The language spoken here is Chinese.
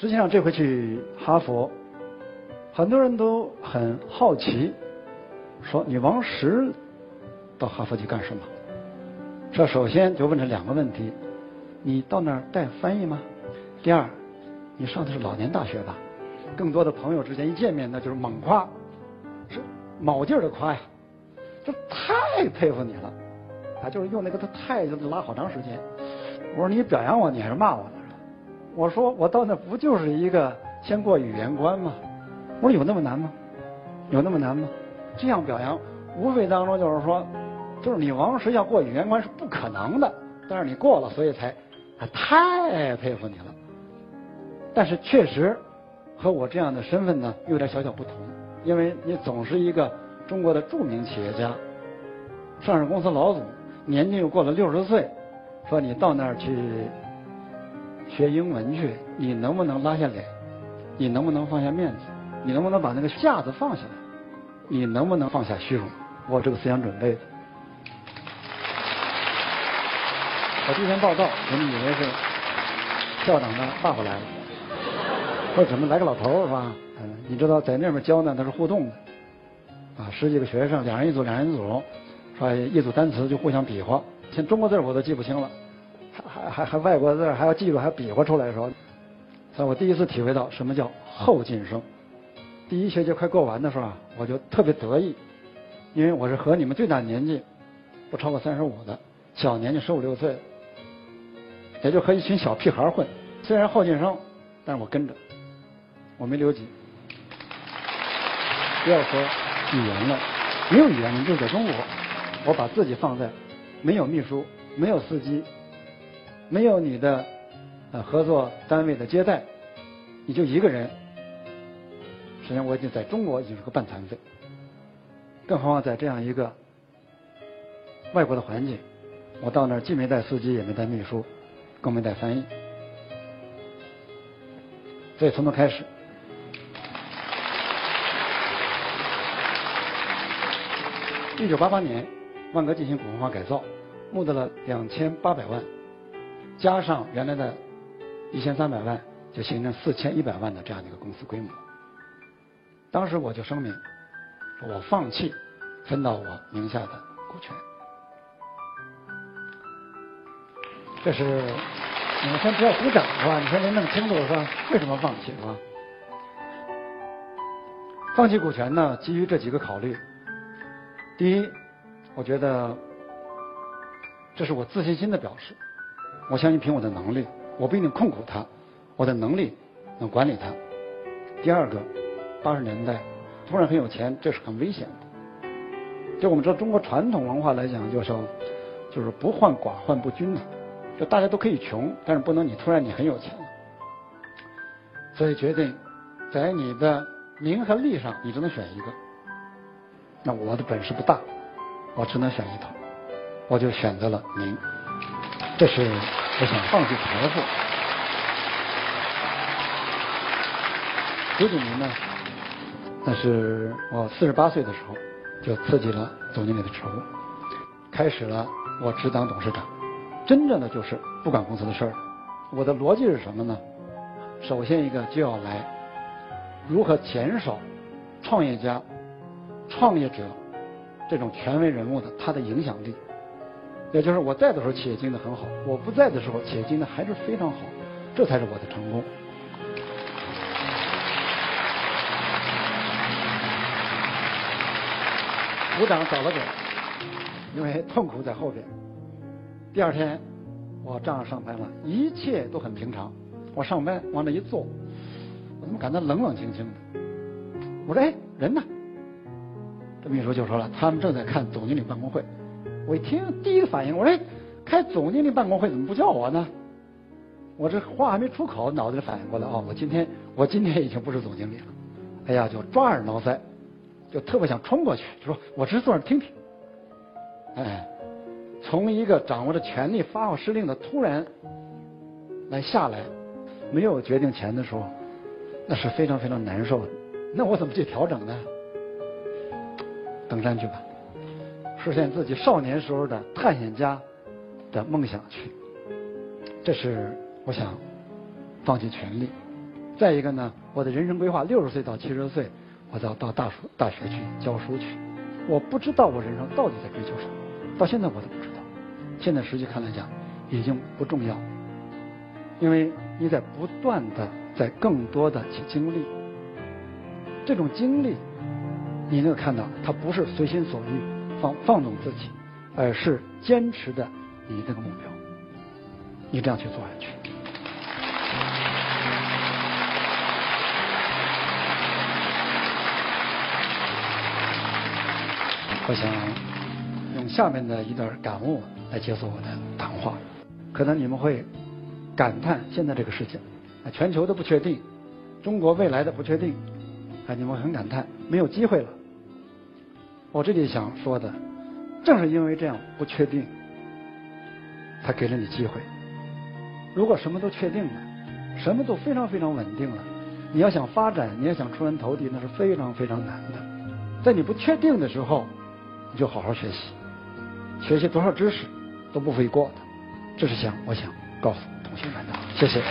实际上这回去哈佛，很多人都很好奇，说你王石到哈佛去干什么？这首先就问这两个问题：你到那儿带翻译吗？第二，你上的是老年大学吧？更多的朋友之间一见面，那就是猛夸，是卯劲儿的夸呀，这太佩服你了，啊，就是用那个他太就拉好长时间。我说你表扬我，你还是骂我呢？我说我到那不就是一个先过语言关吗？我说有那么难吗？有那么难吗？这样表扬，无非当中就是说，就是你王石要过语言关是不可能的，但是你过了，所以才太佩服你了。但是确实和我这样的身份呢有点小小不同，因为你总是一个中国的著名企业家，上市公司老总，年纪又过了六十岁，说你到那儿去。学英文去，你能不能拉下脸？你能不能放下面子？你能不能把那个架子放下来？你能不能放下虚荣？我这个思想准备的。我第一天报道，人们以为是校长的爸爸来了，说怎么来个老头是吧？嗯，你知道在那边教呢，他是互动的，啊，十几个学生，两人一组，两人一组，说一组单词就互相比划，像中国字我都记不清了。还还还外国字还要记住，还要比划出来的时候，所以我第一次体会到什么叫后进生。第一学期快过完的时候啊，我就特别得意，因为我是和你们最大年纪不超过三十五的，小年纪十五六岁，也就和一群小屁孩混。虽然后进生，但是我跟着，我没留级。不要说语言了，没有语言，你就在中国，我把自己放在没有秘书、没有司机。没有你的呃合作单位的接待，你就一个人。实际上我已经在中国已经是个半残废，更何况在这样一个外国的环境，我到那儿既没带司机，也没带秘书，更没带翻译。所以从头开始，一九八八年，万科进行股份化改造，募得了两千八百万。加上原来的一千三百万，就形成四千一百万的这样的一个公司规模。当时我就声明，我放弃分到我名下的股权。这是你们先不要鼓掌是吧？你先得弄清楚是吧？为什么放弃是吧？放弃股权呢？基于这几个考虑。第一，我觉得这是我自信心的表示。我相信凭我的能力，我不一定控股它，我的能力能管理它。第二个，八十年代突然很有钱，这是很危险的。就我们知道中国传统文化来讲，就是说，就是不患寡患不均的，就大家都可以穷，但是不能你突然你很有钱了。所以决定在你的名和利上，你只能选一个。那我的本事不大，我只能选一套，我就选择了名。这是我想放弃财富。九九年呢，那是我四十八岁的时候，就辞去了总经理的职务，开始了我只当董事长，真正的就是不管公司的事儿。我的逻辑是什么呢？首先一个就要来如何减少创业家、创业者这种权威人物的他的影响力。也就是我在的时候，企业经营的很好；我不在的时候，企业经营的还是非常好。这才是我的成功。鼓掌早了点，因为痛苦在后边。第二天，我照样上班了，一切都很平常。我上班往那一坐，我怎么感到冷冷清清的？我说：“哎，人呢？”这秘书就说了：“他们正在看总经理办公会。”我一听，第一个反应，我说：“开总经理办公会怎么不叫我呢？”我这话还没出口，脑子里反应过来，哦，我今天我今天已经不是总经理了。哎呀，就抓耳挠腮，就特别想冲过去，就说：“我只是坐那听听。”哎，从一个掌握着权力、发号施令的突然来下来，没有决定权的时候，那是非常非常难受的。那我怎么去调整呢？登山去吧。实现自己少年时候的探险家的梦想去，这是我想放弃权力。再一个呢，我的人生规划六十岁到七十岁，我要到大书大学去教书去。我不知道我人生到底在追求什么，到现在我都不知道。现在实际看来讲，已经不重要，因为你在不断的在更多的去经历，这种经历，你能够看到它不是随心所欲放放纵自己，而是坚持的你这个目标，你这样去做下去。我想用下面的一段感悟来结束我的谈话。可能你们会感叹现在这个事情，啊，全球的不确定，中国未来的不确定，啊，你们很感叹没有机会了。我这里想说的，正是因为这样不确定，他给了你机会。如果什么都确定了，什么都非常非常稳定了，你要想发展，你要想出人头地，那是非常非常难的。在你不确定的时候。你就好好学习，学习多少知识都不为过的，这是想我想告诉同学们的，谢谢。